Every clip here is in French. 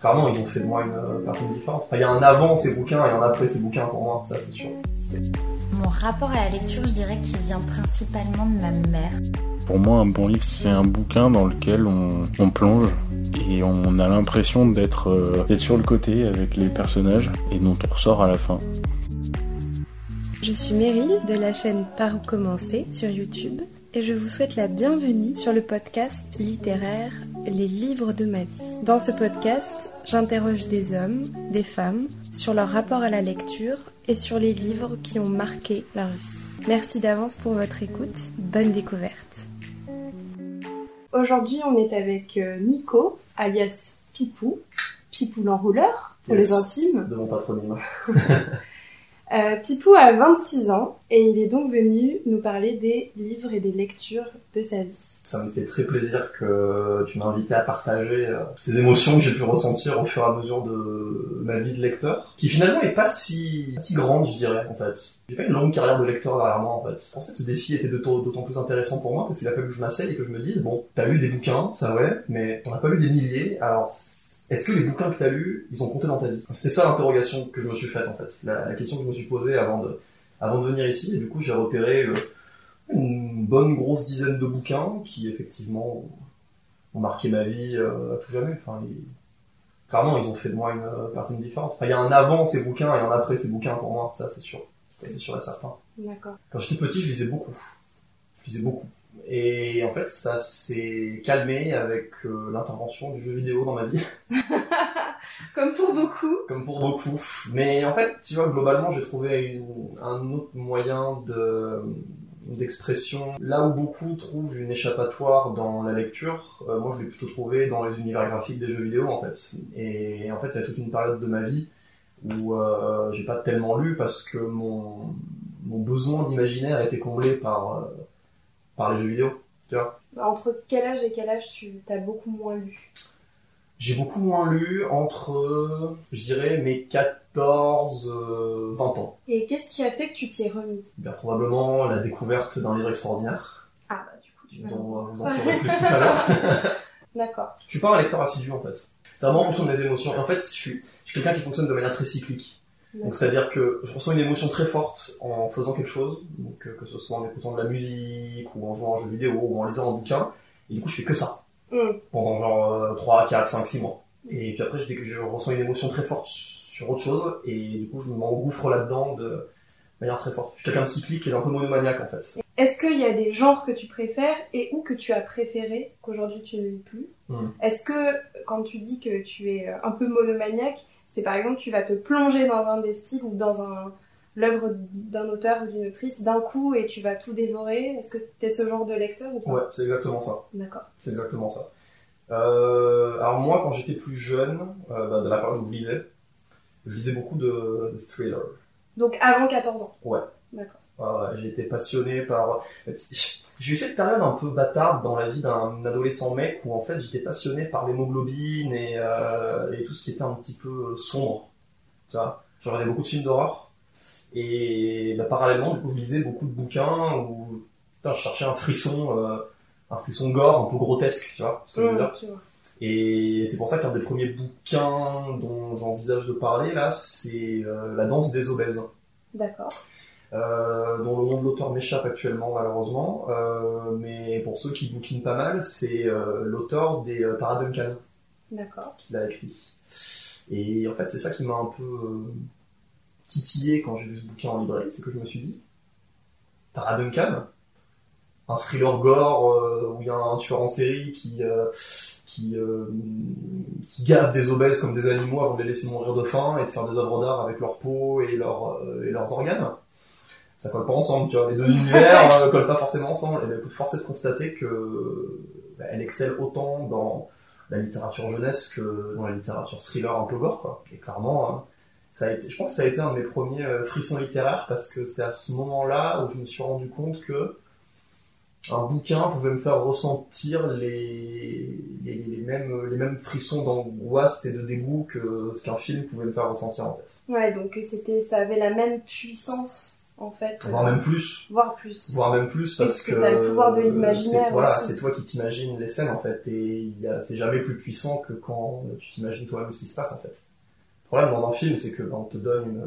Clairement, ils ont fait de moi une euh, personne différente. Enfin, il y a un avant ces bouquins et un après ces bouquins pour moi, ça c'est sûr. Mon rapport à la lecture, je dirais qu'il vient principalement de ma mère. Pour moi, un bon livre, c'est un bouquin dans lequel on, on plonge et on a l'impression d'être euh, d'être sur le côté avec les personnages et dont on ressort à la fin. Je suis Meryl de la chaîne Par où commencer sur YouTube et je vous souhaite la bienvenue sur le podcast littéraire Les livres de ma vie. Dans ce podcast, j'interroge des hommes, des femmes sur leur rapport à la lecture et sur les livres qui ont marqué leur vie. Merci d'avance pour votre écoute, bonne découverte. Aujourd'hui, on est avec euh, Nico, alias Pipou, Pipou l'enrouleur pour Yes. les intimes. De mon patronyme. Euh, Pipou a 26 ans et il est donc venu nous parler des livres et des lectures de sa vie. Ça me fait très plaisir que tu m'as invité à partager euh, ces émotions que j'ai pu ressentir au fur et à mesure de ma vie de lecteur, qui finalement est pas si, si grande, je dirais, en fait. J'ai pas une longue carrière de lecteur derrière moi, en fait. Je pensais que ce défi était d'autant plus intéressant pour moi, parce qu'il a fallu que je m'asseye et que je me dise, bon, t'as lu des bouquins, ça ouais, mais t'en as pas lu des milliers, alors est-ce que les bouquins que t'as lus, ils ont compté dans ta vie? C'est ça l'interrogation que je me suis faite, en fait. La, question que je me suis posée avant de, avant de venir ici, et du coup j'ai repéré... euh, une bonne grosse dizaine de bouquins qui effectivement ont marqué ma vie euh, à tout jamais. Enfin, ils- clairement, ils ont fait de moi une euh, personne différente. Enfin, il y a un avant ces bouquins et un après ces bouquins pour moi, ça c'est sûr. C'est sûr et certain. D'accord. Quand j'étais petit, je lisais beaucoup. Je lisais beaucoup. Et en fait, ça s'est calmé avec euh, l'intervention du jeu vidéo dans ma vie. Comme pour beaucoup. comme pour beaucoup. Mais en fait, tu vois, globalement, j'ai trouvé une- un autre moyen de d'expression. Là où beaucoup trouvent une échappatoire dans la lecture, euh, moi je l'ai plutôt trouvé dans les univers graphiques des jeux vidéo en fait. Et en fait, il y a toute une période de ma vie où euh, j'ai pas tellement lu parce que mon, mon besoin d'imaginaire était comblé par, euh, par les jeux vidéo. Tu vois Bah, Entre quel âge et quel âge tu as beaucoup moins lu? J'ai beaucoup moins lu entre, je dirais, mes 14, euh, 20 ans. Et qu'est-ce qui a fait que tu t'y es remis? Bien, probablement la découverte d'un livre extraordinaire, Ah bah du coup tu dont euh, vous en saurez plus tout à l'heure. D'accord. Je suis pas un lecteur assidu en fait. C'est vraiment en fonction de mes émotions. Et en fait, je suis, je suis quelqu'un qui fonctionne de manière très cyclique. Donc c'est-à-dire que je ressens une émotion très forte en faisant quelque chose, donc euh, que ce soit en écoutant de la musique, ou en jouant à un jeu vidéo, ou en lisant un bouquin, et du coup je fais que ça. Mm. Pendant genre euh, 3, 4, 5, 6 mois. Et puis après, dès que je ressens une émotion très forte sur autre chose, et du coup je m'engouffre là-dedans de manière très forte. Je suis quelqu'un de cyclique et d'un peu monomaniaque en fait. Est-ce qu'il y a des genres que tu préfères et ou que tu as préféré qu'aujourd'hui tu ne lis plus? Mm. Est-ce que quand tu dis que tu es euh, un peu monomaniaque, c'est par exemple tu vas te plonger dans un des styles ou dans un l'œuvre d'un auteur ou d'une autrice d'un coup et tu vas tout dévorer? Est-ce que tu es ce genre de lecteur ou pas? Ouais, c'est exactement ça. D'accord. C'est exactement ça. Euh, alors moi, quand j'étais plus jeune, euh, bah, de la période où je lisais, je lisais beaucoup de, de thrillers. Donc avant 14 ans. Ouais. D'accord. Euh, j'ai été passionné par... J'ai eu cette période un peu bâtarde dans la vie d'un adolescent mec où en fait j'étais passionné par l'hémoglobine et, euh, et tout ce qui était un petit peu sombre. Tu vois Je regardais beaucoup de films d'horreur et bah, parallèlement du coup je lisais beaucoup de bouquins où putain, je cherchais un frisson, euh, un frisson gore un peu grotesque, tu vois ce que je veux Mm, dire tu vois. Et c'est pour ça qu'un des premiers bouquins dont j'envisage de parler là, c'est euh, La danse des obèses, D'accord. euh, dont le nom de l'auteur m'échappe actuellement malheureusement. Euh, mais pour ceux qui bouquinent pas mal, c'est l'auteur des Tara Duncan D'accord. qui l'a écrit. Et en fait, c'est ça qui m'a un peu titillé quand j'ai vu ce bouquin en librairie, c'est que je me suis dit, Tara Duncan, un thriller gore euh, où il y a un tueur en série qui euh, qui, euh, qui gave des obèses comme des animaux avant de les laisser mourir de faim et de faire des œuvres d'art avec leur peau et, leur, euh, et leurs organes. Ça colle pas ensemble, tu vois. Les deux univers euh, collent pas forcément ensemble. Et bien, écoute, force est de constater que bah, elle excelle autant dans la littérature jeunesse que dans la littérature thriller un peu gore, quoi. Et clairement, hein, ça a été, je pense que ça a été un de mes premiers euh, frissons littéraires parce que c'est à ce moment-là où je me suis rendu compte que un bouquin pouvait me faire ressentir les, les, les mêmes, les mêmes frissons d'angoisse et de dégoût que ce qu'un film pouvait me faire ressentir en fait. Ouais, donc c'était, ça avait la même puissance en fait. Voire euh, même plus. voire plus. Voire même plus parce Parce que t'as le pouvoir de euh, l'imaginaire c'est- Voilà, c'est toi qui t'imagines les scènes en fait. Et c'est jamais plus puissant que quand tu t'imagines toi-même ce qui se passe en fait. Le problème dans un film, c'est que ben, on te donne une,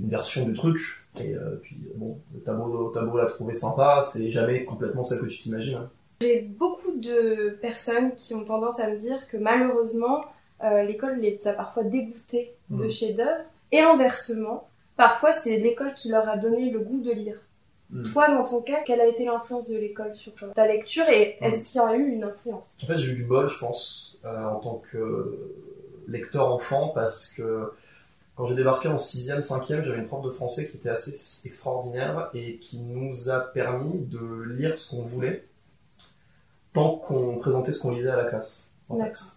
une version du truc. Et euh, puis bon, le tableau, le tableau l'a trouvé sympa, c'est jamais complètement celle que tu t'imagines. hein. J'ai beaucoup de personnes qui ont tendance à me dire que malheureusement, euh, l'école les a parfois dégoûtés de Mhm. chefs-d'œuvre. Et inversement, parfois c'est l'école qui leur a donné le goût de lire. Mhm. Toi, dans ton cas, quelle a été l'influence de l'école sur ta lecture et est-ce qu'il y a eu une influence? En fait, j'ai eu du bol, je pense, euh, en tant que lecteur enfant, parce que quand j'ai débarqué en 6ème, 5ème, j'avais une prof de français qui était assez extraordinaire et qui nous a permis de lire ce qu'on voulait tant qu'on présentait ce qu'on lisait à la classe. en fait. D'accord.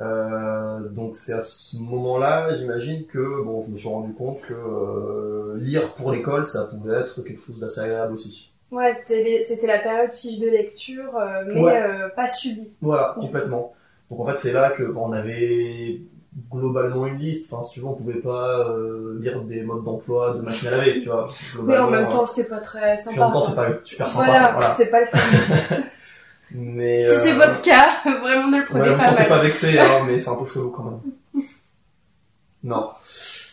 Euh, donc c'est à ce moment-là, j'imagine que bon, je me suis rendu compte que euh, lire pour l'école, ça pouvait être quelque chose d'assez agréable aussi. Ouais, c'était la période fiche de lecture, euh, mais Ouais. pas subie. Voilà, complètement. Donc en fait, c'est là que bon, on avait globalement une liste. Enfin, si tu veux, on pouvait pas euh, lire des modes d'emploi de machine à laver, tu vois. Mais en même temps, c'est pas très Puis sympa. en même temps, c'est pas super sympa. Voilà, Voilà. c'est pas le fun. Mais si euh, c'est votre cas, vraiment ne le prenez ouais, vous pas sentez mal. pas vexé, hein, mais c'est un peu chelou quand même. Non.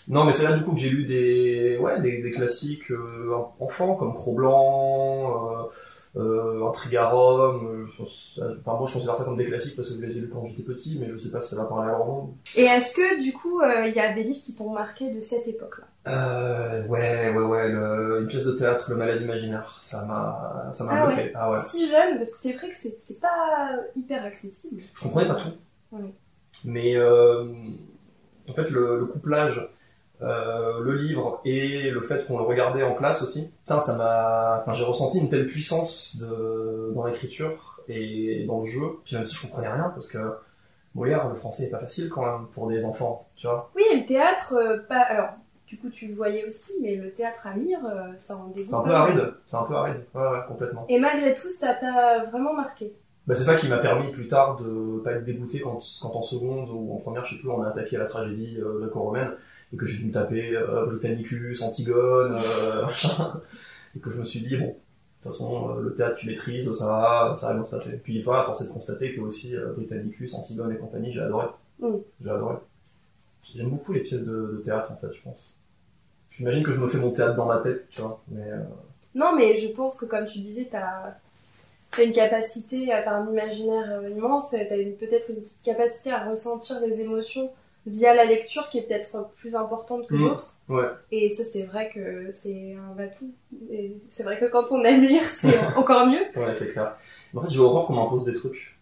Non, mais c'est là du coup que j'ai lu des, ouais, des, des classiques euh, enfants comme Cro-Blanc, euh, euh, Intrigarum. euh, pense- enfin, moi, je considère ça comme des classiques parce que je les ai lus quand j'étais petit, mais je sais pas si ça va parler à leur monde. Et est-ce que du coup, euh, il y a des livres qui t'ont marqué de cette époque-là? Euh, ouais, ouais, ouais, le- une pièce de théâtre, Le Malade Imaginaire, ça m'a, ça m'a Ah. Ah ouais. Si jeune, parce que c'est vrai que c'est c'est pas hyper accessible. Je comprenais pas tout. Oui. Mais euh, en fait, le, le couplage, euh, le livre et le fait qu'on le regardait en classe aussi, putain, ça m'a, enfin, j'ai ressenti une telle puissance de, dans l'écriture et dans le jeu. Puis même si je comprenais rien, parce que Molière, le français est pas facile quand même pour des enfants, tu vois. Oui, et le théâtre, euh, pas. Alors, du coup, tu le voyais aussi, mais le théâtre à lire, euh, ça en dégoûte. C'est un peu aride. C'est un peu aride. Ouais, ouais, complètement. Et malgré tout, ça t'a vraiment marqué. Bah, c'est ça qui m'a permis plus tard de pas être dégoûté quand, quand en seconde ou en première, je sais plus, on a attaqué la tragédie euh, gréco-romaine et que j'ai dû me taper euh, Britannicus, Antigone, euh, et que je me suis dit, bon, de toute façon, euh, le théâtre tu maîtrises, ça va, ça va bien se passer. Puis voilà, force est de constater que aussi Britannicus, Antigone et compagnie, j'ai adoré. Mm. J'ai adoré. J'aime beaucoup les pièces de, de théâtre en fait, je pense. J'imagine que je me fais mon théâtre dans ma tête, tu vois, mais Non, mais je pense que, comme tu disais, t'as as une capacité, t'as un imaginaire immense, t'as peut-être une capacité à ressentir les émotions via la lecture qui est peut-être plus importante que Mm. d'autres. ouais. Et ça, c'est vrai que c'est un atout. Et c'est vrai que quand on aime lire, c'est encore mieux. Ouais, c'est clair. Mais en fait, j'ai horreur qu'on m'impose des trucs.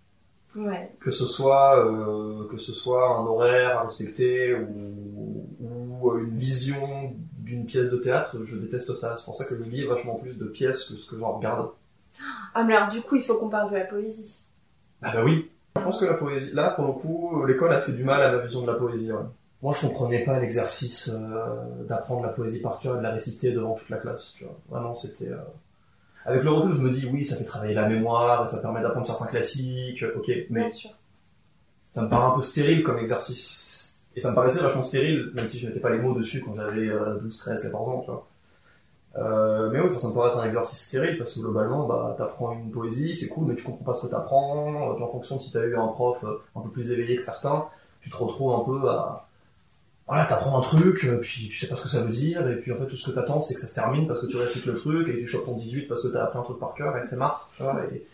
Ouais. que ce soit euh, que ce soit un horaire à respecter ou, ou une vision d'une pièce de théâtre, je déteste ça. C'est pour ça que je lis vachement plus de pièces que ce que j'en regarde. Ah, mais alors, du coup, il faut qu'on parle de la poésie. Ah bah oui. Je pense que la poésie, là pour le coup, l'école a fait du mal à ma vision de la poésie. ouais. Moi, je comprenais pas l'exercice euh, d'apprendre la poésie par cœur et de la réciter devant toute la classe. Tu vois. Vraiment, c'était. euh, Avec le recul, je me dis oui, ça fait travailler la mémoire, ça permet d'apprendre certains classiques. Ok, mais Bien sûr. ça me paraît un peu stérile comme exercice. Et ça me paraissait vachement stérile, même si je mettais pas les mots dessus quand j'avais euh, 12, 13, 14 ans, tu vois. Euh, mais oui, ça me paraît être un exercice stérile parce que globalement, bah, t'apprends une poésie, c'est cool, mais tu comprends pas ce que t'apprends. Puis en fonction de si t'as eu un prof euh, un peu plus éveillé que certains, tu te retrouves un peu à, voilà, t'apprends un truc, euh, puis tu sais pas ce que ça veut dire, et puis en fait tout ce que t'attends c'est que ça se termine parce que tu récites le truc et tu chopes ton 18 parce que t'as appris un truc par cœur et c'est marre. Et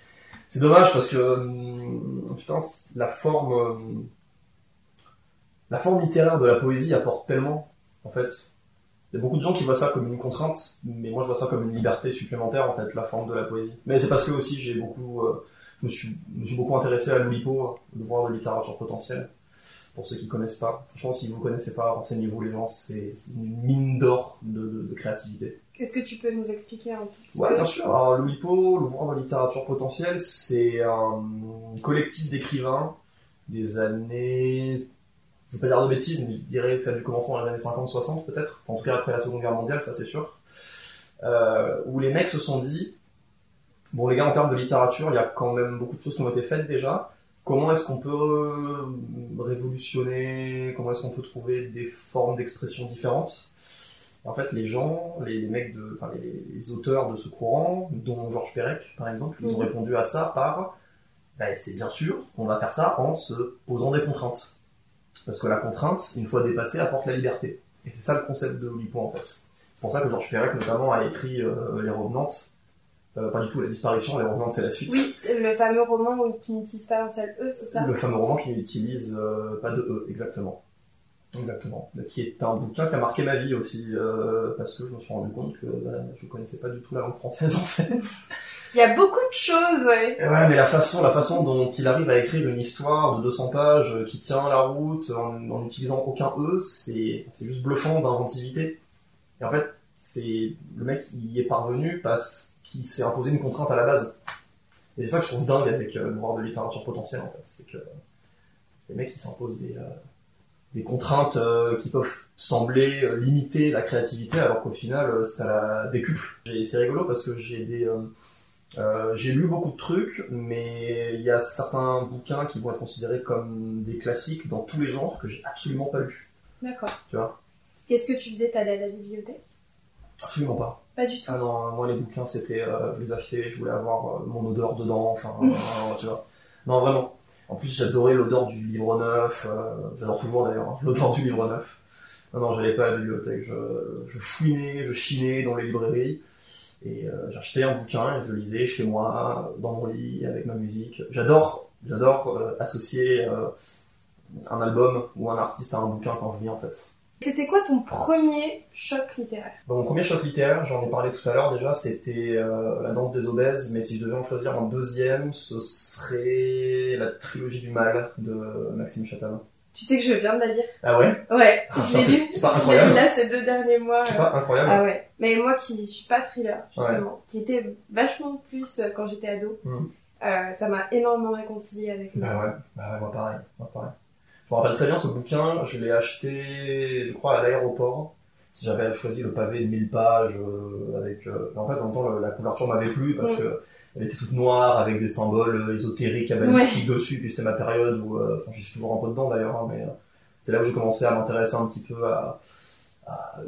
c'est dommage parce que putain, la forme, la forme littéraire de la poésie apporte tellement, en fait. Il y a beaucoup de gens qui voient ça comme une contrainte, mais moi je vois ça comme une liberté supplémentaire en fait, la forme de la poésie. Mais c'est parce que aussi j'ai beaucoup, euh, je me suis, je me suis beaucoup intéressé à l'Oulipo, le voir de littérature potentielle. Pour ceux qui connaissent pas, franchement si vous connaissez pas, renseignez-vous les gens, c'est une mine d'or de, de, de créativité. Est-ce que tu peux nous expliquer un tout petit Ouais, peu? bien sûr. Alors, l'Oulipo, l'ouvrage de littérature potentielle, c'est un collectif d'écrivains des années. Je veux pas dire de bêtises, mais je dirais que ça a dû commencer dans les années 50-60 peut-être. En tout cas après la Seconde Guerre mondiale, ça c'est sûr. Euh, où les mecs se sont dit bon, les gars, en termes de littérature, il y a quand même beaucoup de choses qui ont été faites déjà. Comment est-ce qu'on peut euh, révolutionner Comment est-ce qu'on peut trouver des formes d'expression différentes? En fait, les gens, les, les mecs de, enfin, les, les auteurs de ce courant, dont Georges Perec, par exemple, ils ont Mhm. répondu à ça par, bah, c'est bien sûr qu'on va faire ça en se posant des contraintes. Parce que la contrainte, une fois dépassée, apporte la liberté. Et c'est ça le concept de Oulipo, en fait. C'est pour ça que Georges Perec, notamment, a écrit euh, Les Revenantes. Euh, pas du tout La Disparition, Les Revenantes, c'est la suite. Oui, c'est le fameux roman où qui n'utilise pas un seul E, c'est ça? Le fameux roman qui n'utilise euh, pas de E, exactement. Exactement. Qui est un bouquin qui a marqué ma vie aussi, parce que je me suis rendu compte que bah, je connaissais pas du tout la langue française en fait. Il y a beaucoup de choses, ouais. Et ouais, mais la façon, la façon dont il arrive à écrire une histoire de 200 pages euh, qui tient la route en, en utilisant aucun E, c'est juste bluffant d'inventivité. Et en fait, c'est le mec y est parvenu parce qu'il s'est imposé une contrainte à la base. Et c'est ça que je trouve dingue avec euh, le voir de littérature potentielle en fait, c'est que les mecs ils s'imposent des euh, des contraintes euh, qui peuvent sembler euh, limiter la créativité alors qu'au final euh, ça la décuple. C'est rigolo parce que j'ai des euh, j'ai lu beaucoup de trucs, mais il y a certains bouquins qui vont être considérés comme des classiques dans tous les genres que j'ai absolument pas lu. D'accord. Tu vois Qu'est-ce que tu faisais T'allais à la bibliothèque? Absolument pas. Pas du tout. Ah non, moi les bouquins c'était, euh, les achetais, je voulais avoir euh, mon odeur dedans, enfin, euh, tu vois. Non vraiment. En plus j'adorais l'odeur du livre neuf, j'adore toujours d'ailleurs hein, l'odeur du livre neuf. Non non, j'allais pas à la bibliothèque, je, je fouinais, je chinais dans les librairies et euh, j'achetais un bouquin et je lisais chez moi, dans mon lit, avec ma musique. J'adore, j'adore euh, associer euh, un album ou un artiste à un bouquin quand je lis en fait. C'était quoi ton premier choc littéraire? Bon, mon premier choc littéraire, j'en ai parlé tout à l'heure déjà, c'était La danse des obèses, mais si je devais en choisir un deuxième, ce serait la trilogie du mal de Maxime Chatham. Tu sais que je viens de la lire Ah ouais? Ouais, Ah, je l'ai c'est- lu. c'est pas incroyable. lu là ces deux derniers mois. C'est euh, pas incroyable Ah ouais. Mais moi qui suis pas thriller, justement, qui était vachement plus euh, quand j'étais ado, Mhm. euh, ça m'a énormément réconcilié avec moi. Bah ouais, bah ouais, moi pareil, moi pareil. Je me rappelle très bien ce bouquin, je l'ai acheté, je crois, à l'aéroport. J'avais choisi le pavé de 1000 pages euh, avec... euh, En fait, en même temps, la couverture m'avait plu parce que elle était toute noire avec des symboles euh, ésotériques, cabalistiques dessus. Puis c'était ma période où... euh, Enfin, j'y suis toujours un peu dedans d'ailleurs, hein, mais euh, c'est là où j'ai commencé à m'intéresser un petit peu à... à euh,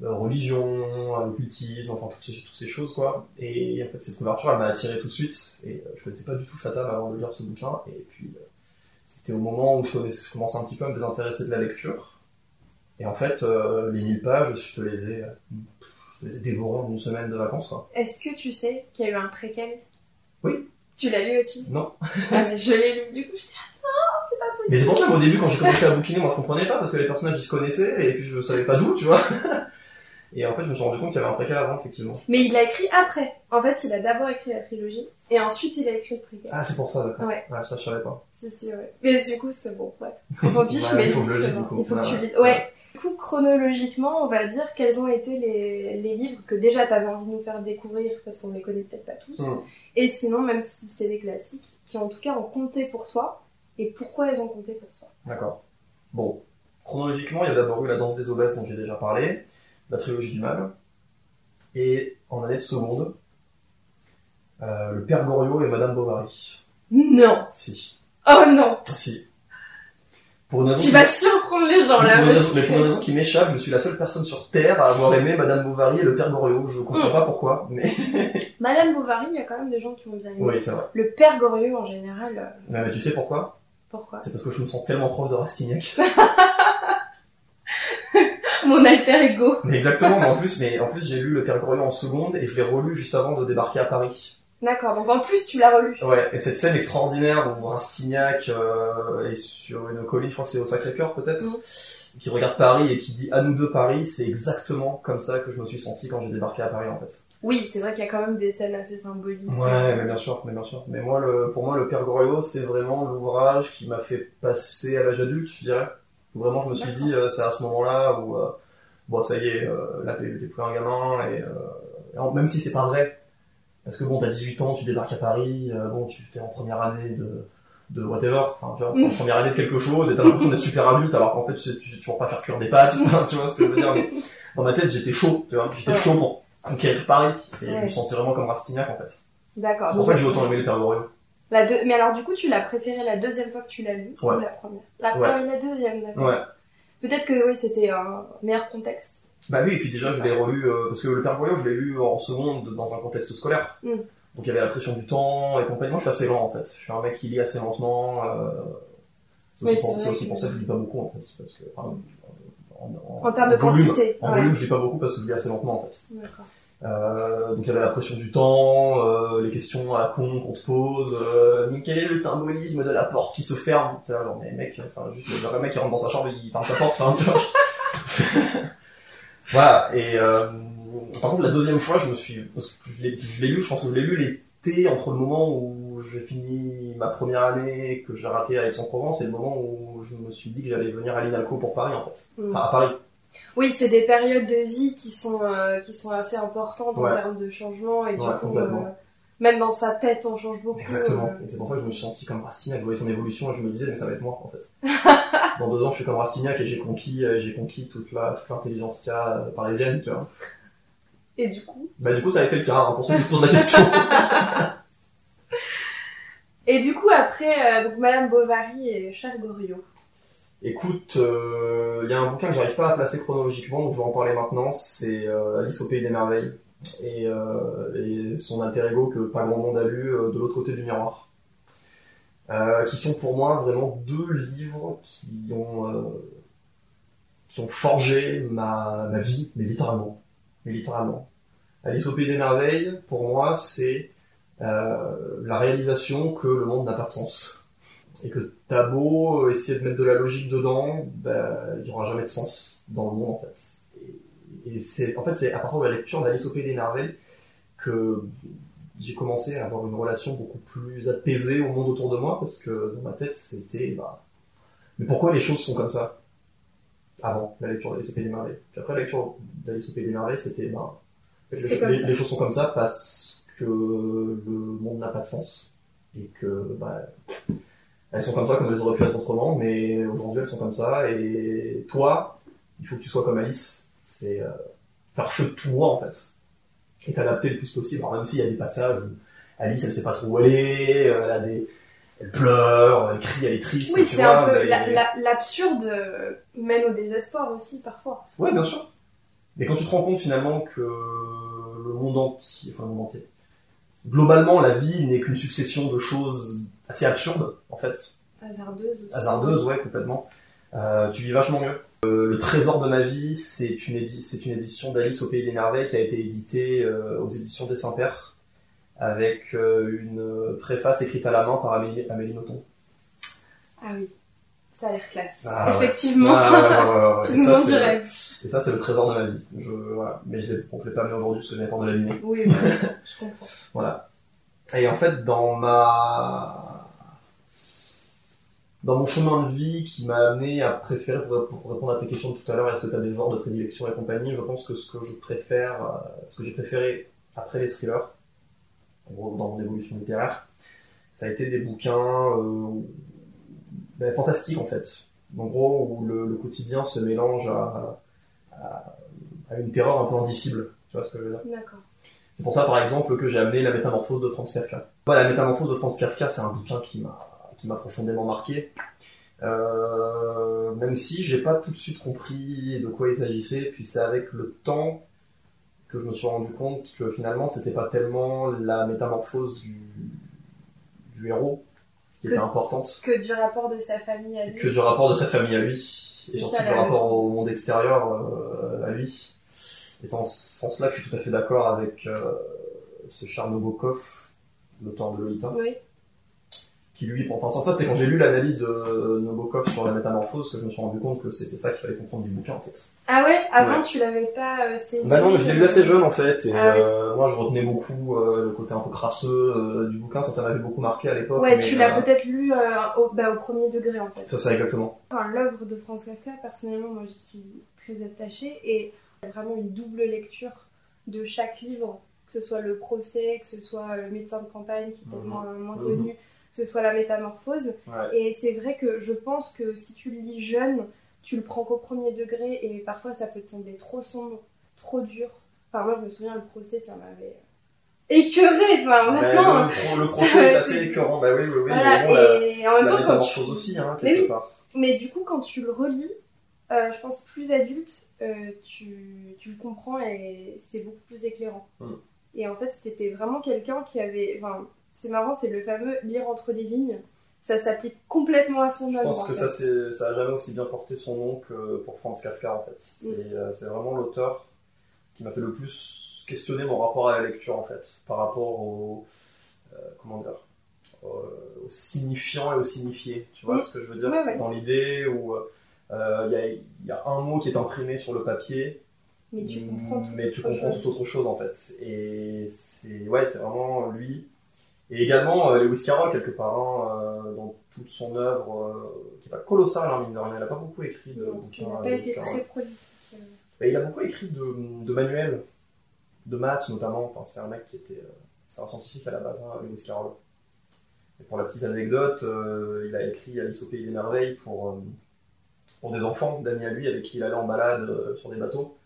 la religion, à l'occultisme, enfin toutes ces, toutes ces choses quoi. Et en fait cette couverture elle m'a attiré tout de suite et je connaissais pas du tout Chatham avant de lire ce bouquin et puis c'était au moment où je, je commençais un petit peu à me désintéresser de la lecture. Et en fait les 1000 pages je te les ai, en une semaine de vacances quoi. Est-ce que tu sais qu'il y a eu un préquel? Oui. Tu l'as lu aussi? Non. Ah mais je l'ai lu, du coup je dis ah non, c'est pas possible. Mais c'est pour ça qu'au début quand j'ai commencé à bouquiner moi je comprenais pas parce que les personnages ils se connaissaient et puis je savais pas d'où tu vois. Et en fait je me suis rendu compte qu'il y avait un préquel avant effectivement. Mais il l'a écrit après. En fait, il a d'abord écrit la trilogie et ensuite il a écrit le préquel. Ah c'est pour ça d'accord. Ouais. ça je savais pas. C'est sûr, ouais. Mais du coup, c'est bon, ouais. On s'en fiche, Ouais, mais il faut que je lise, bon. Il faut que Ouais, tu ouais. lises. Ouais. Du coup, chronologiquement, on va dire quels ont été les, les livres que déjà t'avais envie de nous faire découvrir parce qu'on les connaît peut-être pas tous. Mm. Et sinon, même si c'est des classiques, qui en tout cas ont compté pour toi et pourquoi elles ont compté pour toi. D'accord. Bon, chronologiquement, il y a d'abord eu La danse des obèses dont j'ai déjà parlé, la trilogie du mal, et en année de seconde, euh, Le Père Goriot et Madame Bovary. Non Si. Oh non Si. Pour une raison, Tu qui- vas surprendre les gens là. raison- mais pour une raison qui m'échappe, je suis la seule personne sur Terre à avoir aimé Madame Bovary et Le Père Goriot. Je comprends Mm. pas pourquoi, mais Madame Bovary, il y a quand même des gens qui ont bien aimé. oui, c'est vrai. Le père Goriot, en général, euh, Mais, mais tu sais pourquoi? pourquoi? C'est parce que je me sens tellement proche de Rastignac. Mon alter ego. mais exactement, mais en plus, mais en plus j'ai lu Le Père Goriot en seconde et je l'ai relu juste avant de débarquer à Paris. D'accord, donc en plus, tu l'as relu. Ouais, et cette scène extraordinaire où Rastignac euh, est sur une colline, je crois que c'est au Sacré-Cœur peut-être, Mhm. qui regarde Paris et qui dit à nous deux Paris, c'est exactement comme ça que je me suis senti quand j'ai débarqué à Paris en fait. Oui, c'est vrai qu'il y a quand même des scènes assez symboliques. Ouais, mais bien sûr, mais bien sûr. Mais moi, le, pour moi, le Père Goriot, c'est vraiment l'ouvrage qui m'a fait passer à l'âge adulte, je dirais. Vraiment, je me suis dit, euh, c'est à ce moment-là où, euh, bon, ça y est, euh, là, t'es plus un gamin, et, euh, même si c'est pas vrai, parce que bon, t'as 18 ans, tu débarques à Paris, euh, bon, tu t'es en première année de, de whatever, enfin, tu vois, t'es en première année de quelque chose, et t'as l'impression d'être super adulte, alors qu'en fait, tu sais, tu sais toujours pas faire cuire des pâtes, tu vois ce que je veux dire, mais dans ma tête, j'étais chaud, tu vois, j'étais Ouais. chaud pour conquérir Paris, et je me sentais vraiment comme Rastignac, en fait. D'accord. C'est pour ça que j'ai autant aimé le Père Goriot. La deux... Mais alors, du coup, tu l'as préféré la deuxième fois que tu l'as lu Ouais. ou la première? La première et la deuxième, d'accord. Ouais. Peut-être que oui, c'était un meilleur contexte. Bah oui, et puis déjà, je l'ai relu, euh, parce que le Père Goriot, je l'ai lu en seconde dans un contexte scolaire. Mm. Donc il y avait la pression du temps et compagnie. Moi, je suis assez lent, en fait. Je suis un mec qui lit assez lentement. euh, c'est aussi, pour, vrai c'est aussi que- pour ça que je lis pas beaucoup, en fait. Parce que, enfin, en, En termes de volume, quantité. En ouais. volume, je lis pas beaucoup parce que je lis assez lentement, en fait. D'accord. Euh, donc il y avait la pression du temps, euh, les questions à la con qu'on te pose, euh, quel est le symbolisme de la porte qui se ferme genre, mais mec, enfin, juste le vrai mec qui rentre dans sa chambre, il ferme sa porte, enfin, tu vois. voilà, et euh, par contre la deuxième fois, je me suis, parce que je l'ai je l'ai lu, je pense que je l'ai lu l'été entre le moment où j'ai fini ma première année que j'ai raté à Aix-en-Provence et le moment où je me suis dit que j'allais venir à l'INALCO pour Paris en fait. Mm. Enfin à Paris. Oui, c'est des périodes de vie qui sont, euh, qui sont assez importantes en termes de changement et du coup, même dans sa tête, on change beaucoup. Exactement. euh. Et c'est pour ça que je me suis senti comme Rastignac. Je voyais son évolution et je me disais, mais ça va être moi, en fait. Dans deux ans, je suis comme Rastignac et j'ai conquis, euh, j'ai conquis toute la, toute l'intelligentsia euh, parisienne, tu vois. Et du coup? Bah, du coup, ça a été le cas, hein, pour ceux qui se posent la question. Et du coup, après, euh, donc Madame Bovary et Charles Goriot. Écoute, euh, il y a un bouquin que j'arrive pas à placer chronologiquement, donc je vais en parler maintenant. C'est Alice au Pays des Merveilles. Et, euh, et son alter ego que pas grand monde a lu, euh, de l'autre côté du miroir. Euh, qui sont pour moi vraiment deux livres qui ont, qui ont forgé ma, ma vie, mais littéralement. Mais littéralement. Alice au Pays des Merveilles, pour moi, c'est la réalisation que le monde n'a pas de sens et que t'as beau essayer de mettre de la logique dedans, bah, il y aura jamais de sens dans le monde en fait. Et, c'est, en fait, c'est à partir de la lecture d'Alice au Pays des Merveilles que j'ai commencé à avoir une relation beaucoup plus apaisée au monde autour de moi parce que dans ma tête c'était, bah, mais pourquoi les choses sont comme ça avant la lecture d'Alice au Pays des Merveilles? Puis après la lecture d'Alice au Pays des Merveilles, c'était, bah, les, les choses sont comme ça parce que le monde n'a pas de sens et que, bah, elles sont comme ça comme elles auraient pu être autrement, mais aujourd'hui elles sont comme ça. Et toi, il faut que tu sois comme Alice. C'est euh, faire feu de tout moi en fait. Et t'adapter le plus possible. Alors même s'il y a des passages où Alice elle sait pas trop où elle est, euh, elle a des, elle pleure, elle crie, elle est triste. Oui, c'est un peu. mais- la- la- L'absurde euh, mène au désespoir aussi, parfois. Ouais, bien sûr. Mais quand tu te rends compte finalement que le monde entier, enfin le monde entier, globalement la vie n'est qu'une succession de choses assez absurdes en fait. Hasardeuse aussi. hasardeuse, ouais, complètement. Euh, tu vis vachement mieux. Euh, le trésor de ma vie, c'est une, édi- une édition d'Alice au Pays des Merveilles qui a été éditée euh, aux éditions des Saint-Pères avec euh, une préface écrite à la main par Amélie, Amélie Nothomb. Ah oui, ça a l'air classe. Ah. Effectivement, Ah, ouais, ouais, ouais, tu nous du rêve. Et ça, c'est le trésor de ma vie. Je, voilà. Mais je je l'ai pas amené aujourd'hui parce que j'avais peur de l'abîmer. Oui, oui, je comprends. Voilà. Et en fait, dans ma dans mon chemin de vie qui m'a amené à préférer, pour, répondre à tes questions de tout à l'heure, est-ce que tu as des genres de prédilection et compagnie, je pense que ce que je préfère, euh, ce que j'ai préféré après les thrillers, en gros dans mon évolution littéraire, ça a été des bouquins euh, ben, fantastiques en fait. En gros, où le, le quotidien se mélange à, à, à une terreur un peu indicible. Tu vois ce que je veux dire? D'accord. c'est pour ça, par exemple, que j'ai amené La Métamorphose de Franz Kafka. Ouais, La Métamorphose de Franz Kafka, c'est un bouquin qui m'a qui m'a profondément marqué. Euh, même si j'ai pas tout de suite compris de quoi il s'agissait, puis c'est avec le temps que je me suis rendu compte que finalement c'était pas tellement la métamorphose du, du héros qui Que- était importante Que du rapport de sa famille à lui. que du rapport de sa famille à lui, et surtout ça, du rapport au monde extérieur euh, à lui. Et en ce sens-là que je suis tout à fait d'accord avec euh, ce Charles Nabokov, l'auteur de Lolita, Oui. Qui lui, en fait, c'est quand j'ai lu l'analyse de Nabokov sur la métamorphose que je me suis rendu compte que c'était ça qu'il fallait comprendre du bouquin, en fait. Ah ouais? Avant, Ouais. tu l'avais pas euh, saisi. Bah non, mais je l'ai lu assez jeune, en fait, et Ah oui. euh, moi, je retenais beaucoup euh, le côté un peu crasseux euh, du bouquin, ça, ça m'avait beaucoup marqué à l'époque. Ouais, mais, tu l'as peut-être lu au, bah, au premier degré en fait. Ça, c'est exactement. Enfin, l'œuvre de Franz Kafka, personnellement, moi, j'y suis très attachée et vraiment une double lecture de chaque livre, que ce soit le procès, que ce soit le médecin de campagne qui est peut-être Mhm. moins, moins Mhm. connu, que ce soit la métamorphose. Ouais. Et c'est vrai que je pense que si tu le lis jeune, tu le prends qu'au premier degré et parfois ça peut te sembler trop sombre, trop dur. Enfin, moi, je me souviens, le procès, ça m'avait écœuré, enfin, Bah, vraiment. le, pro- le procès est assez écœurant, bah oui, oui, oui, voilà, mais bon, la, et en même temps, quand tu... métamorphose aussi, hein, Mais quelque oui. part. Mais du coup, quand tu le relis, Euh, je pense plus adulte, euh, tu, tu le comprends et c'est beaucoup plus éclairant. Mm. Et en fait, c'était vraiment quelqu'un qui avait. Enfin, c'est marrant, c'est le fameux lire entre les lignes. Ça s'applique complètement à son Je œuvre. pense en que ça, ça a jamais aussi bien porté son nom que pour Franz Kafka en fait. C'est, euh, c'est vraiment l'auteur qui m'a fait le plus questionner mon rapport à la lecture en fait, par rapport au euh, comment dire, au, au signifiant et au signifié. Tu vois Mm. ce que je veux dire. Dans l'idée où euh, il y, a, il y a un mot qui est imprimé sur le papier, Mais tu comprends tout mais autre tu comprends chose. toute autre chose en fait. Et c'est ouais, c'est vraiment lui. Et également euh, Lewis Carroll quelque part hein, euh, dans toute son œuvre, euh, qui est pas colossale hein, mine de rien. Il a pas beaucoup écrit de il bouquins. n'a pas Lewis été Carroll. très prolifique. Et il a beaucoup écrit de, de manuels, de maths notamment. Enfin, c'est un mec qui était, c'est un scientifique à la base, hein, Lewis Carroll. Et pour la petite anecdote, euh, il a écrit Alice au pays des merveilles pour, euh, pour des enfants d'amis à lui avec qui il allait en balade euh, sur des bateaux.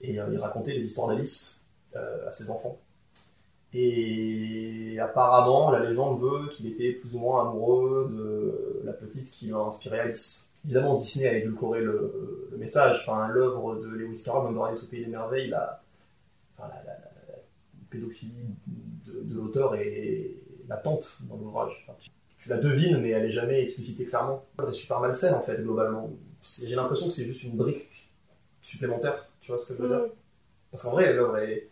Et il racontait les histoires d'Alice à ses enfants. Et apparemment, la légende veut qu'il était plus ou moins amoureux de la petite qui lui a inspiré Alice. Évidemment, Disney a édulcoré le, le message. Enfin, l'œuvre de Lewis Carroll, même dans Alice au pays des merveilles, la, enfin, la, la- la- la pédophilie de, de l'auteur est latente dans l'ouvrage. Enfin, tu, tu la devines, mais elle est jamais explicitée clairement. Elle est super malsaine en fait, globalement. C'est- J'ai l'impression que c'est juste une brique supplémentaire. Tu vois ce que je veux dire? Mm. parce qu'en vrai, l'œuvre est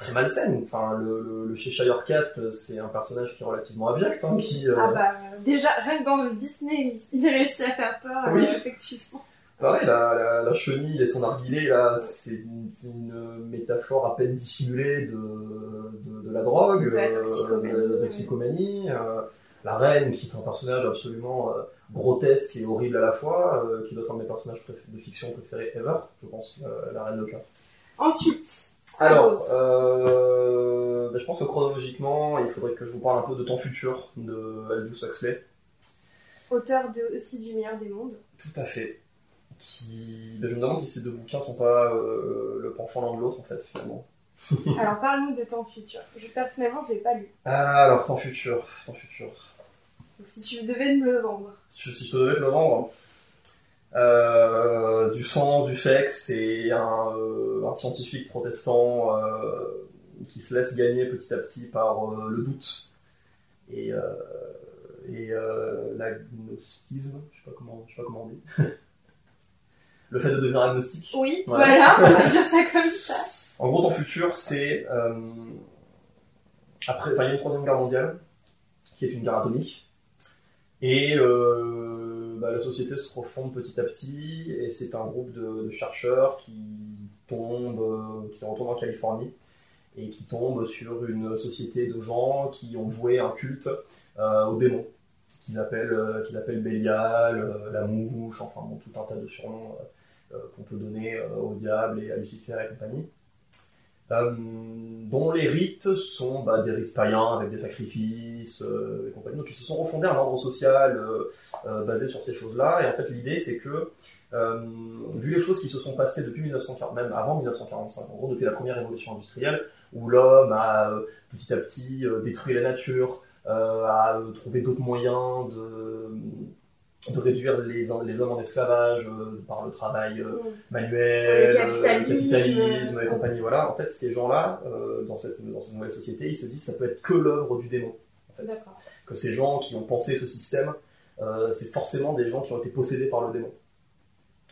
très malsaine. Enfin, le, le, le Cheshire Cat, c'est un personnage qui est relativement abject, hein, qui... euh, Ah bah, déjà, rien que dans le Disney, il, a réussi à faire peur, Oui. euh, effectivement. Pareil, la, la, la chenille et son narguilé, là, c'est une, une métaphore à peine dissimulée de, de, de la drogue, De la euh, toxicomanie, de la toxicomanie, euh, la reine, qui est un personnage absolument euh, grotesque et horrible à la fois, euh, qui doit être un de mes personnages de fiction préférés ever, je pense, euh, la reine de cœur. Ensuite, Alors, euh, ben, je pense que chronologiquement, il faudrait que je vous parle un peu de Temps Futur de Aldous Huxley. auteur de, aussi du meilleur des mondes. Tout à fait. Qui... ben, je me demande si ces deux bouquins sont pas euh, le penchant l'un de l'autre, en fait, finalement. Alors, parle-nous de Temps Futur. Je, personnellement, je l'ai pas lu. Ah, alors, Temps Futur, Temps Futur. Donc, si tu devais me le vendre. Si si je te devais te le vendre, euh, du sang, du sexe, et un, euh, un scientifique protestant euh, qui se laisse gagner petit à petit par le doute et, et l'agnosticisme, je sais pas comment, je sais pas comment on dit. le fait de devenir agnostique. Oui, Voilà. voilà, on va dire ça comme ça. En gros, Temps Futur, c'est euh, après, il y a une troisième guerre mondiale, qui est une guerre atomique, et euh, bah, la société se refonde petit à petit, et c'est un groupe de, chercheurs qui tombent, euh, qui retournent en Californie, et qui tombent sur une société de gens qui ont voué un culte euh, aux démons, qu'ils appellent, euh, qu'ils appellent Bélial, la mouche, enfin bon, tout un tas de surnoms qu'on peut donner au diable et à Lucifer et compagnie. Euh, dont les rites sont bah, des rites païens avec des sacrifices euh, et compagnie. Donc ils se sont refondés un ordre social euh, euh, basé sur ces choses-là. Et en fait l'idée c'est que, euh, vu les choses qui se sont passées depuis 1940, même avant 1945, en gros depuis la première révolution industrielle, où l'homme a petit à petit détruit la nature, a trouvé d'autres moyens de, de réduire les, les hommes en esclavage euh, par le travail euh, manuel, Le euh, capitalisme. capitalisme et compagnie. Voilà, en fait, ces gens-là, euh, dans, cette, dans cette nouvelle société, ils se disent que ça peut être que l'œuvre du démon. En fait. Que ces gens qui ont pensé ce système, c'est forcément des gens qui ont été possédés par le démon.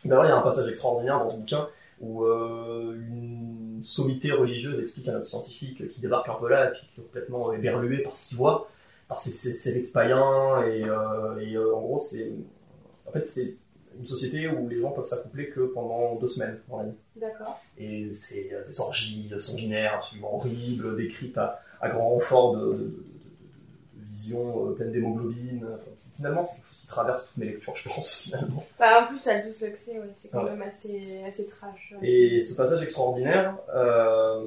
D'ailleurs, il y a un passage extraordinaire dans ce bouquin où une sommité religieuse explique à notre scientifique qui débarque un peu là et qui est complètement éberlué par ce qu'il voit, par ces, ces, ces rites païens et, euh, et euh, en gros c'est en fait c'est une société où les gens peuvent s'accoupler que pendant deux semaines dans l'année. D'accord. Et c'est euh, des orgies sanguinaires absolument horribles, décrites à, à grand renfort de, de, de, visions pleines d'hémoglobine. Enfin, finalement, c'est quelque chose qui traverse toutes mes lectures, je pense, finalement. Bah, en plus, Aldous Huxley, ouais, c'est quand Ouais. même assez, assez trash. ouais. Et ce passage extraordinaire, euh,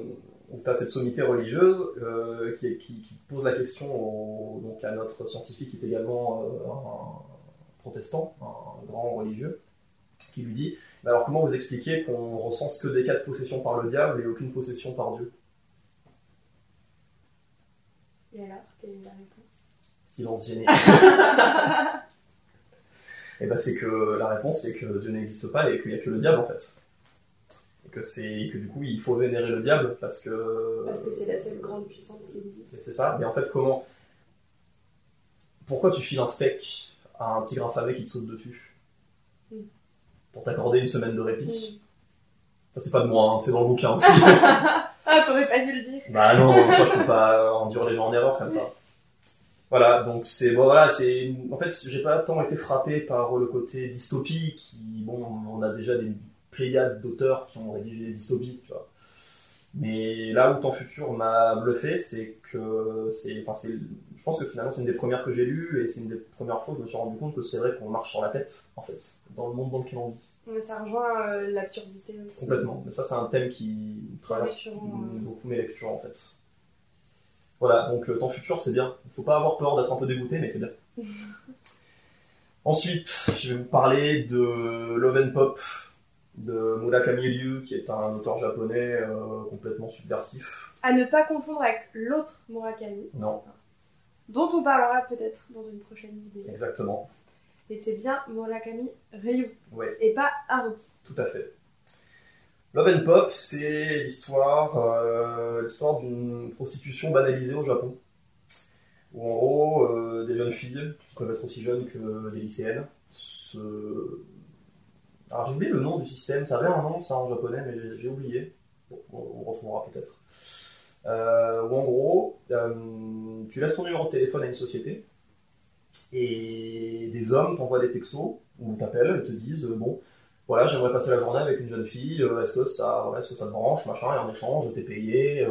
où tu as cette sommité religieuse euh, qui, qui, qui pose la question au- donc à notre scientifique qui est également euh, un protestant, un grand religieux, qui lui dit alors comment vous expliquez qu'on recense que des cas de possession par le diable et aucune possession par Dieu? Et alors, quelle est la réponse? Silence gêné. Et ben c'est que la réponse c'est que Dieu n'existe pas et qu'il n'y a que le diable en fait. Que c'est que du coup il faut vénérer le diable parce que Parce que c'est la seule grande puissance qui existe. c'est ça. Mais en fait comment Pourquoi tu files un steak à un tigre affamé qui te saute dessus Mm. Pour t'accorder une semaine de répit. Mm. Ça c'est pas de moi, hein, c'est dans le bouquin aussi. Ah, t'aurais pas dû le dire. Bah non, moi je peux pas endurer les gens en erreur comme ça. Voilà, donc c'est bon voilà, c'est en fait j'ai pas tant été frappé par le côté dystopie qui bon, on a déjà des pléiades d'auteurs qui ont rédigé des dystopies, tu vois. Mais là où Temps Futur m'a bluffé, c'est que c'est enfin c'est je pense que finalement c'est une des premières que j'ai lues et c'est une des premières fois que je me suis rendu compte que c'est vrai qu'on marche sur la tête en fait dans le monde dans lequel on vit Mais Ça rejoint euh, l'absurdité aussi. complètement. Mais ça c'est un thème qui traverse Mm, euh. beaucoup mes lectures en fait. Voilà, donc euh, temps futur c'est bien. Il faut pas avoir peur d'être un peu dégoûté, mais c'est bien. Ensuite, je vais vous parler de Love and Pop de Murakami Ryu, qui est un auteur japonais euh, complètement subversif. À ne pas confondre avec l'autre Murakami, Non, dont on parlera peut-être dans une prochaine vidéo. exactement. Et c'est bien Murakami Ryu, Ouais, et pas Haruki. tout à fait. Love and Pop, c'est l'histoire euh, l'histoire d'une prostitution banalisée au Japon. Où en gros, euh, des jeunes filles, qui peuvent être aussi jeunes que des lycéennes, se... Alors j'ai oublié le nom du système, ça avait un nom ça en japonais, mais j'ai- oublié. Bon, on, retrouvera peut-être. Euh, où en gros, euh, tu laisses ton numéro de téléphone à une société, et des hommes t'envoient des textos, ou t'appellent et te disent, euh, bon, voilà, j'aimerais passer la journée avec une jeune fille, euh, est-ce que ça, que ça te branche, machin, et en échange, t'ai payé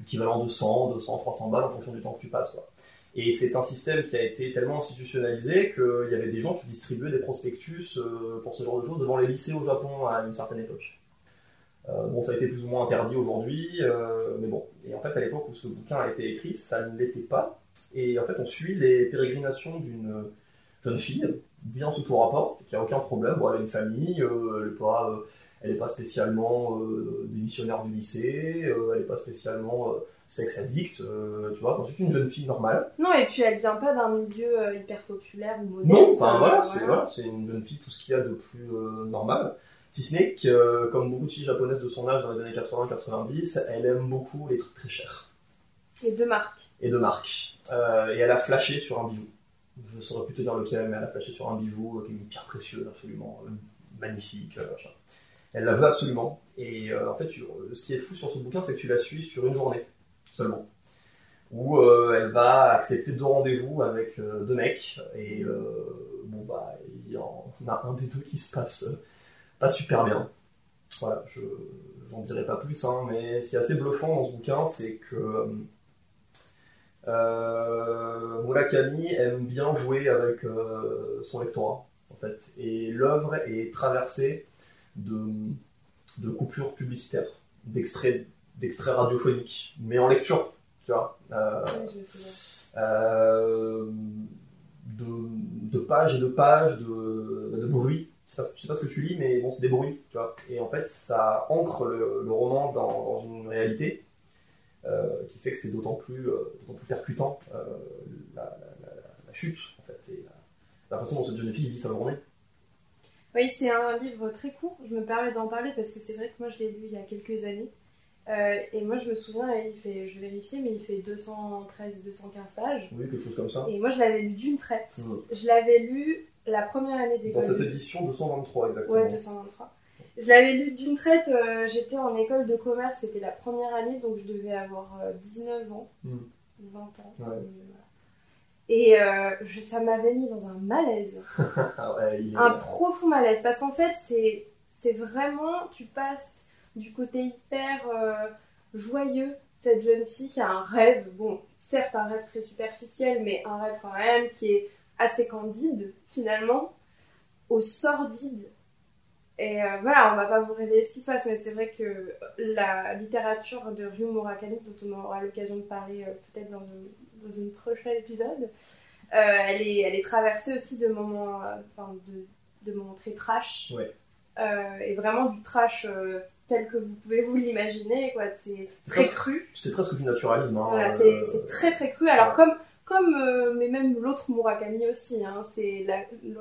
l'équivalent de 100, 200, 300 balles en fonction du temps que tu passes, quoi. Et c'est un système qui a été tellement institutionnalisé qu'il y avait des gens qui distribuaient des prospectus euh, pour ce genre de choses devant les lycées au Japon à une certaine époque. Euh, bon, ça a été plus ou moins interdit aujourd'hui, euh, mais bon. Et en fait, à l'époque où ce bouquin a été écrit, ça ne l'était pas. Et en fait, on suit les pérégrinations d'une jeune fille, bien sous tout rapport, qui a aucun problème. Bon, elle a une famille, elle n'est pas, elle est pas spécialement démissionnaire du lycée, elle n'est pas spécialement sexe addict, euh, tu vois. Enfin, c'est une jeune fille normale. Non, et puis elle vient pas d'un milieu euh, hyper populaire ou modeste. Non, enfin euh, voilà, c'est voilà, c'est une jeune fille, tout ce qu'il y a de plus euh, normal. Si ce n'est que, comme beaucoup de filles japonaises de son âge dans les années 80-90, elle aime beaucoup les trucs très chers Et deux marques. et de marque. Et elle a flashé sur un bijou. Je ne saurais plus te dire lequel, mais elle a flashé sur un bijou qui est une pierre précieuse, absolument magnifique. machin. Elle la veut absolument. Et euh, en fait, tu- ce qui est fou sur ce bouquin, c'est que tu la suis sur une journée seulement. Où euh, elle va accepter deux rendez-vous avec euh, deux mecs. Et euh, bon, bah, il y en a un des deux qui se passe pas super bien. Voilà, je j'en dirai pas plus, hein, mais ce qui est assez bluffant dans ce bouquin, c'est que euh, Murakami aime bien jouer avec son lectorat, en fait. Et l'œuvre est traversée de, de coupures publicitaires, d'extraits d'extraits radiophoniques, mais en lecture, tu vois. Euh, Oui, je euh, de, de pages et de pages de, de bruits. Je sais, pas, je sais pas ce que tu lis, mais bon, c'est des bruits, tu vois. Et en fait, ça ancre le, le roman dans, dans une réalité euh, qui fait que c'est d'autant plus, plus percutant la, la- la- la chute, en fait, et la façon dont cette jeune fille vit sa journée. Oui, c'est un livre très court. Je me permets d'en parler parce que c'est vrai que moi je l'ai lu il y a quelques années. Euh, et moi je me souviens, il fait, je vérifiais, mais il fait 213-215 pages. Oui, quelque chose comme ça. Et moi je l'avais lu d'une traite. Mm. Je l'avais lu la première année Dans d'école. cette de- édition 223, exactement. Ouais, 223. Je l'avais lu d'une traite, euh, j'étais en école de commerce, c'était la première année, donc je devais avoir euh, 19 ans, Mm. ou 20 ans. Ouais. Et euh, je- ça m'avait mis dans un malaise, Ah ouais, il est- un profond malaise, parce qu'en fait, c'est vraiment, tu passes du côté hyper euh, joyeux, cette jeune fille qui a un rêve, bon, certes un rêve très superficiel, mais un rêve quand même qui est assez candide, finalement, au sordide. Et euh, voilà, on va pas vous révéler ce qui se passe, mais c'est vrai que la littérature de Ryu Murakami, dont on aura l'occasion de parler euh, peut-être dans un, dans un prochain épisode, euh, elle, est, elle est traversée aussi de moments, enfin, de, de moments très trash. Ouais. Et vraiment du trash tel que vous pouvez vous l'imaginer, quoi. C'est très cru. C'est presque du naturalisme. Hein, Voilà, euh, c'est très très cru. Alors comme Comme, euh, mais même l'autre Murakami aussi, hein, c'est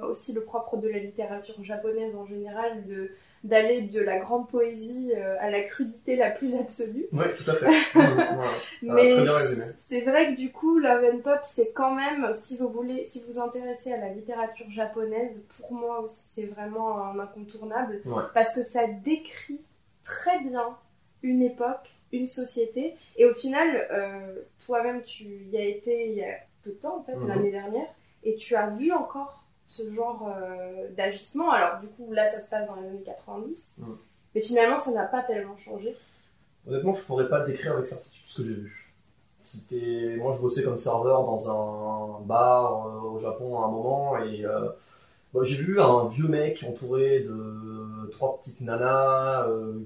aussi le propre de la littérature japonaise en général, de d'aller de la grande poésie euh, à la crudité la plus absolue. Ouais, tout à fait. Ouais. Ah, Mais c'est vrai que du coup, Love and Pop, c'est quand même, si vous voulez, si vous vous intéressez à la littérature japonaise, pour moi aussi, c'est vraiment un incontournable. Ouais. Parce que ça décrit très bien une époque, une société. Et au final, euh, toi-même, tu y as été il y a peu de temps, en fait, Mhm. l'année dernière, et tu as vu encore ce genre euh, d'agissement. Alors, du coup, là, ça se passe dans les années 90. Mhm. Mais finalement, ça n'a pas tellement changé. Honnêtement, je pourrais pas décrire avec certitude ce que j'ai vu. C'était, moi, je bossais comme serveur dans un bar euh, au Japon à un moment et bah, j'ai vu un vieux mec entouré de trois petites nanas euh,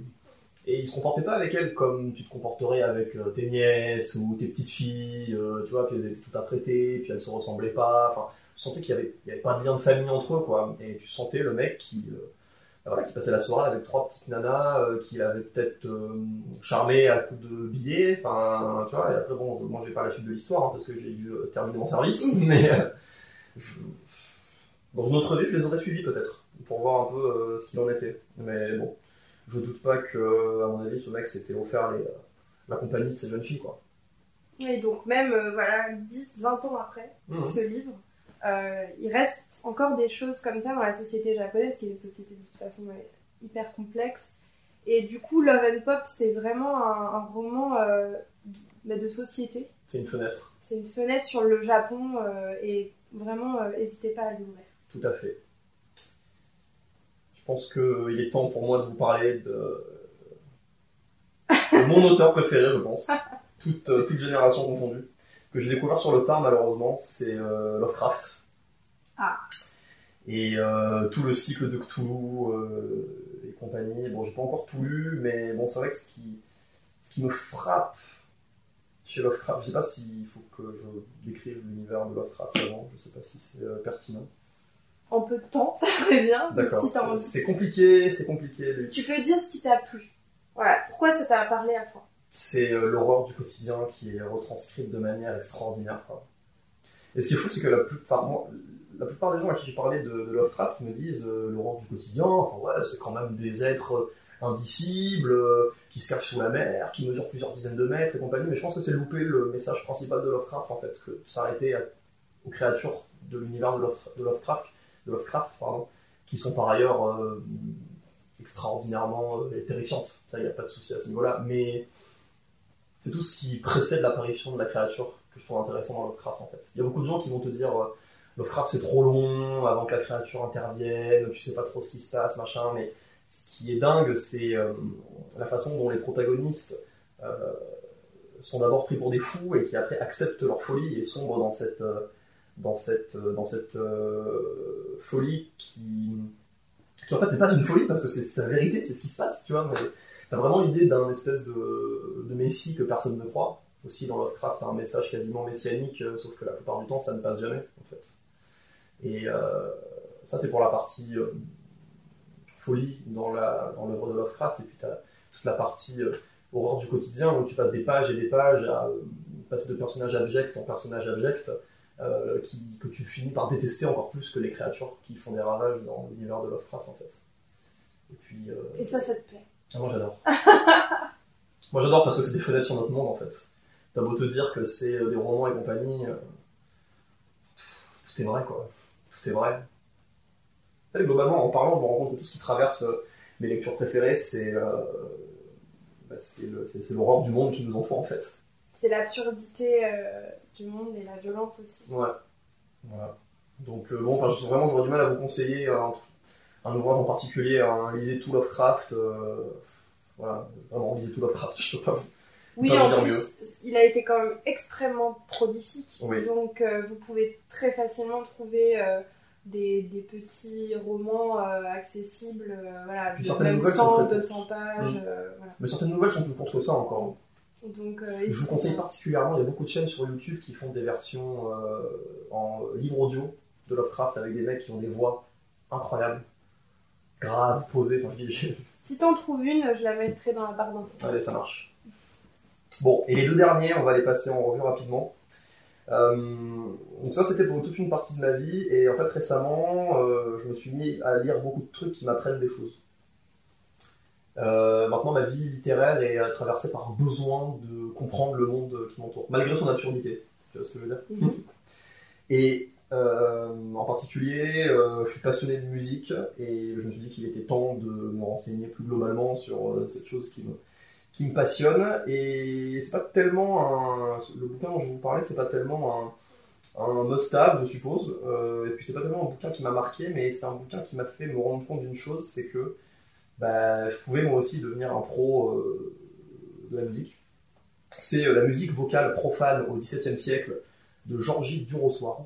et il se comportait pas avec elles comme tu te comporterais avec euh, tes nièces ou tes petites filles, euh, tu vois, qu'elles étaient toutes apprêtées, puis elles se ressemblaient pas. Enfin, tu sentais qu'il y avait, il y avait pas de lien de famille entre eux, quoi. Et tu sentais le mec qui, euh, voilà, qui passait la soirée avec trois petites nanas euh, qu'il avait peut-être charmé à coups de billets. Enfin, tu vois, et après, bon, moi j'ai pas la suite de l'histoire hein, parce que j'ai dû terminer mon service, mais dans une autre vie, je les aurais suivis peut-être pour voir un peu euh, ce qu'il en était. Mais bon, je doute pas que, à mon avis, ce mec s'était offert les, euh, la compagnie de ces jeunes filles, quoi. Et donc, même, euh, voilà, 10, 20 ans après, Mhm. ce livre, euh, il reste encore des choses comme ça dans la société japonaise, qui est une société de toute façon euh, hyper complexe. Et du coup, Love and Pop, c'est vraiment un, un roman euh, de, de société. C'est une fenêtre, C'est une fenêtre sur le Japon euh, et vraiment, euh, n'hésitez pas à l'ouvrir. Tout à fait. Je pense qu'il est temps pour moi de vous parler de, de mon auteur préféré, je pense. Toute, euh, toute génération confondue. Que j'ai découvert sur le tard, malheureusement, c'est euh, Lovecraft. Ah. Et euh, tout le cycle de Cthulhu euh, et compagnie. Bon, j'ai pas encore tout lu, mais bon, c'est vrai que ce qui, ce qui me frappe chez Lovecraft, je sais pas s'il faut que je décrive l'univers de Lovecraft avant, je sais pas si c'est euh, pertinent. En peu de temps, ça serait bien, D'accord. si. C'est compliqué, c'est compliqué. Tu peux dire ce qui t'a plu. Voilà, pourquoi ça t'a parlé à toi? C'est euh, l'horreur du quotidien qui est retranscrite de manière extraordinaire. Quoi. Et ce qui est fou, c'est que la plupart, moi, la plupart des gens à qui j'ai parlé de, de Lovecraft me disent euh, l'horreur du quotidien, enfin, ouais, c'est quand même des êtres euh, indicibles, euh, qui se cachent sous la mer, qui mesurent plusieurs dizaines de mètres et compagnie. Mais je pense que c'est louper le message principal de Lovecraft, en fait, que s'arrêter aux créatures de l'univers de, Love- de Lovecraft, Lovecraft pardon, qui sont par ailleurs euh, extraordinairement euh, terrifiantes. Ça, il n'y a pas de souci à ce niveau-là. Mais c'est tout ce qui précède l'apparition de la créature que je trouve intéressant dans Lovecraft en fait. Il y a beaucoup de gens qui vont te dire euh, Lovecraft c'est trop long avant que la créature intervienne, tu sais pas trop ce qui se passe, machin, mais ce qui est dingue c'est la façon dont les protagonistes sont d'abord pris pour des fous et qui après acceptent leur folie et sombrent dans cette, dans cette, euh, dans cette euh, folie qui, qui en fait n'est pas une folie parce que c'est la vérité, c'est ce qui se passe, tu vois, mais T'as vraiment l'idée d'un espèce de, de messie que personne ne croit. Aussi dans Lovecraft, t'as un message quasiment messianique, euh, sauf que la plupart du temps, ça ne passe jamais, en fait. Et ça, c'est pour la partie folie dans la dans l'œuvre de Lovecraft. Et puis t'as toute la partie horreur du quotidien, où tu passes des pages et des pages à passer de personnage abject en personnage abject, euh, qui, que tu finis par détester encore plus que les créatures qui font des ravages dans l'univers de Lovecraft, en fait. Et puis... euh, Et ça, ça te plaît ah, moi j'adore. moi j'adore parce que c'est des fenêtres sur notre monde en fait. T'as beau te dire que c'est euh, des romans et compagnie, euh, tout est vrai quoi. Tout est vrai. Et globalement, en parlant, je me rends compte que tout ce qui traverse mes lectures préférées, c'est bah, l'horreur du monde qui nous entoure en fait. C'est l'absurdité euh, du monde et la violence aussi. Ouais. Voilà. Donc euh, bon, enfin vraiment j'aurais du mal à vous conseiller un, un ouvrage en particulier, hein, lisez tout Lovecraft. euh, voilà, vraiment lisez tout Lovecraft, je peux pas vous Oui, Pas en vous dire plus, il a été quand même extrêmement prolifique. Oui. Donc, euh, vous pouvez très facilement trouver euh, des, des petits romans euh, accessibles, euh, voilà, Puis de certaines même nouvelles sont 100, très 200 pages. Mm. euh, voilà. Mais certaines nouvelles sont plus courtes que ça encore. Donc, euh, Je vous conseille pas. particulièrement, il y a beaucoup de chaînes sur YouTube qui font des versions euh, en livre audio de Lovecraft avec des mecs qui ont des voix incroyables, graves, posées. Enfin, je dis, Si t'en trouves une, je la mettrai dans la barre d'infos. allez, ça marche. Bon, et les deux derniers, on va les passer en revue rapidement. Euh, donc ça c'était pour toute une partie de ma vie et en fait récemment euh, je me suis mis à lire beaucoup de trucs qui m'apprennent des choses. Euh, maintenant ma vie littéraire est euh, traversée par un besoin de comprendre le monde qui m'entoure, malgré son absurdité. Tu vois ce que je veux dire Mhm. Et euh, en particulier, euh, je suis passionné de musique et je me suis dit qu'il était temps de me renseigner plus globalement sur cette chose qui me, qui me passionne. Et c'est pas tellement un. Le bouquin dont je vous parlais, c'est pas tellement un, un must-have, je suppose. Et puis c'est pas tellement un bouquin qui m'a marqué, mais c'est un bouquin qui m'a fait me rendre compte d'une chose c'est que bah, je pouvais moi aussi devenir un pro euh, de la musique. C'est euh, la musique vocale profane au XVIIe siècle de Georgie Durossoir.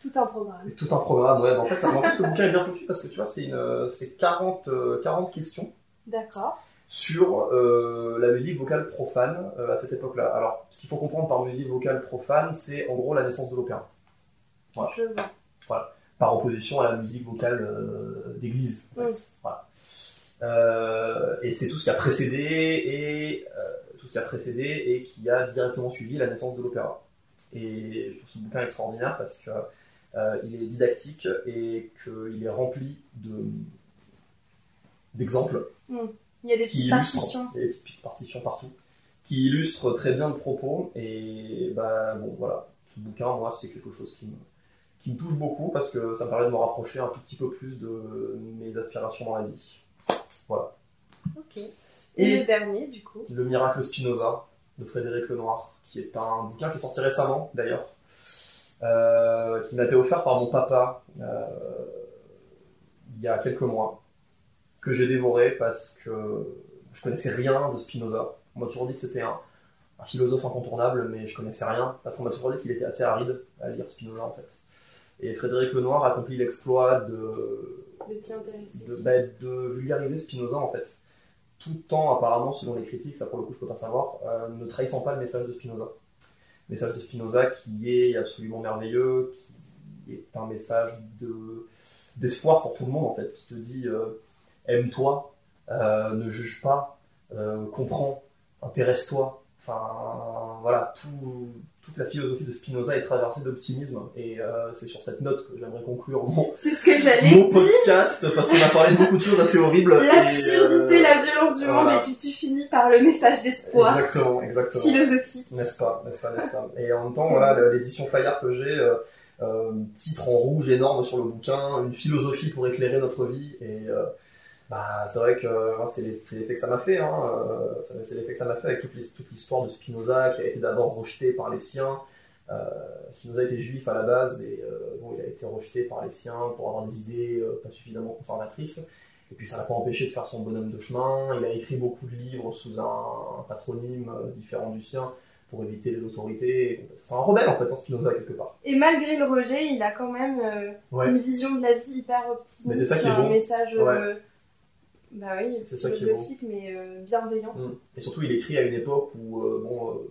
Tout un programme. Et tout un programme, ouais. En fait, ça, en fait, le bouquin est bien foutu parce que tu vois, c'est une, euh, c'est 40, euh, 40 questions D'accord. sur euh, la musique vocale profane euh, à cette époque-là. Alors, ce qu'il faut comprendre par musique vocale profane, c'est en gros la naissance de l'opéra, Voilà. Je vois. par opposition à la musique vocale euh, d'église. en fait. Oui. Voilà. Euh, et c'est tout ce qui a précédé et euh, tout ce qui a précédé et qui a directement suivi la naissance de l'opéra. Et je trouve ce bouquin extraordinaire parce que euh, il est didactique et qu'il est rempli de d'exemples Il y a des petites partitions. il y a des petites partitions partout, qui illustrent très bien le propos. Et bah bon, voilà, ce bouquin, moi, c'est quelque chose qui me, qui me touche beaucoup parce que ça me permet de me rapprocher un tout petit peu plus de mes aspirations dans la vie. Ok. Et, Et le dernier, du coup? Le miracle Spinoza de Frédéric Lenoir, qui est un bouquin qui est sorti récemment d'ailleurs, euh, qui m'a été offert par mon papa euh, il y a quelques mois, que j'ai dévoré parce que je connaissais rien de Spinoza. On m'a toujours dit que c'était un, un philosophe incontournable, mais je connaissais rien parce qu'on m'a toujours dit qu'il était assez aride à lire Spinoza en fait. Et Frédéric Lenoir a accompli l'exploit de De bah, de vulgariser Spinoza en fait. Tout en apparemment, selon les critiques, ça pour le coup je peux pas savoir, euh, ne trahissant pas le message de Spinoza. Le message de Spinoza qui est absolument merveilleux, qui est un message de d'espoir pour tout le monde en fait, qui te dit euh, aime-toi, euh, ne juge pas, comprends, intéresse-toi. Enfin voilà, tout, toute la philosophie de Spinoza est traversée d'optimisme et euh, c'est sur cette note que j'aimerais conclure mon, C'est ce que j'allais mon dire. podcast parce qu'on a parlé de beaucoup de choses assez horribles. et, L'absurdité, euh, la violence du monde, et puis tu finis par le message d'espoir Exactement, exactement. philosophique. N'est-ce pas, n'est-ce pas, n'est-ce pas. Et en même temps, voilà, l'édition Fayard que j'ai, euh, euh, titre en rouge énorme sur le bouquin, une philosophie pour éclairer notre vie. Et euh, bah, c'est vrai que euh, c'est l'effet que ça m'a fait. Hein, euh, c'est l'effet que ça m'a fait avec toute l'his- toute l'histoire de Spinoza qui a été d'abord rejeté par les siens. Euh, Spinoza était juif à la base et euh, bon, il a été rejeté par les siens pour avoir des idées euh, pas suffisamment conservatrices. Et puis ça l'a pas empêché de faire son bonhomme de chemin. Il a écrit beaucoup de livres sous un, un patronyme différent du sien pour éviter les autorités. C'est un rebelle en fait, hein, Spinoza quelque part. Et malgré le rejet, il a quand même Ouais. une vision de la vie hyper optimiste, Mais c'est ça qui est un bon. message, Ouais. Bah oui, C'est ça philosophique, mais euh, bienveillant. Mm. Et surtout, il écrit à une époque où euh, bon, euh,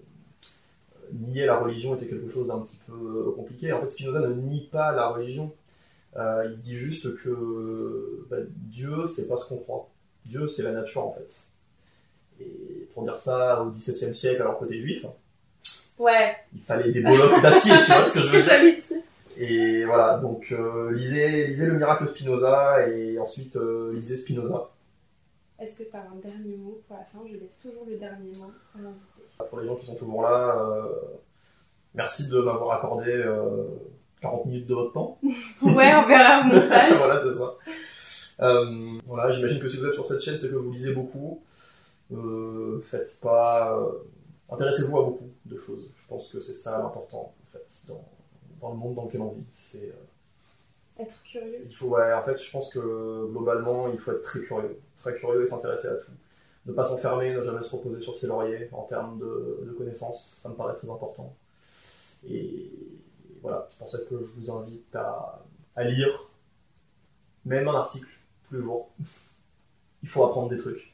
nier la religion était quelque chose d'un petit peu compliqué. En fait, Spinoza ne nie pas la religion. Il dit juste que bah, Dieu, c'est pas ce qu'on croit. Dieu, c'est la nature en fait. Et pour dire ça au XVIIe siècle, alors que t'es juif, Ouais, il fallait des bollocks d'acier, tu vois ce que je veux dire. Et voilà, donc lisez, lisez le miracle Spinoza et ensuite lisez Spinoza. Est-ce que tu as un dernier mot pour la fin? Je laisse toujours le dernier mot à l'invité. Pour les gens qui sont toujours là, euh, merci de m'avoir accordé euh, 40 minutes de votre temps. Ouais, on verra au montage. voilà, c'est ça. Euh, voilà, j'imagine que si vous êtes sur cette chaîne, c'est que vous lisez beaucoup. Euh, faites pas. Intéressez-vous à beaucoup de choses. Je pense que c'est ça l'important, en fait, dans, dans le monde dans lequel on vit. C'est. Être curieux. Il faut, ouais, en fait, je pense que globalement, il faut être très curieux, très curieux et s'intéresser à tout. Ne pas s'enfermer, ne jamais se reposer sur ses lauriers en termes de, de connaissances, ça me paraît très important. Et voilà, c'est pour ça que je vous invite à, à lire, même un article, tous les jours. Il faut apprendre des trucs.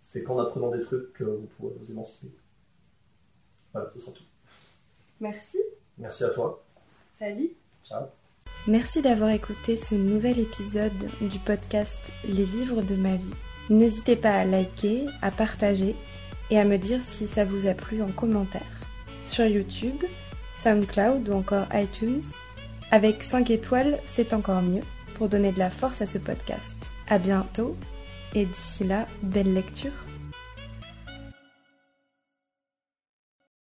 C'est qu'en apprenant des trucs que vous pourrez vous émanciper. Voilà, ce sera tout. Merci. Merci à toi. Salut. Ciao. Merci d'avoir écouté ce nouvel épisode du podcast Les livres de ma vie. N'hésitez pas à liker, à partager et à me dire si ça vous a plu en commentaire. Sur YouTube, SoundCloud ou encore iTunes. Avec 5 étoiles, c'est encore mieux pour donner de la force à ce podcast. À bientôt et d'ici là, belle lecture.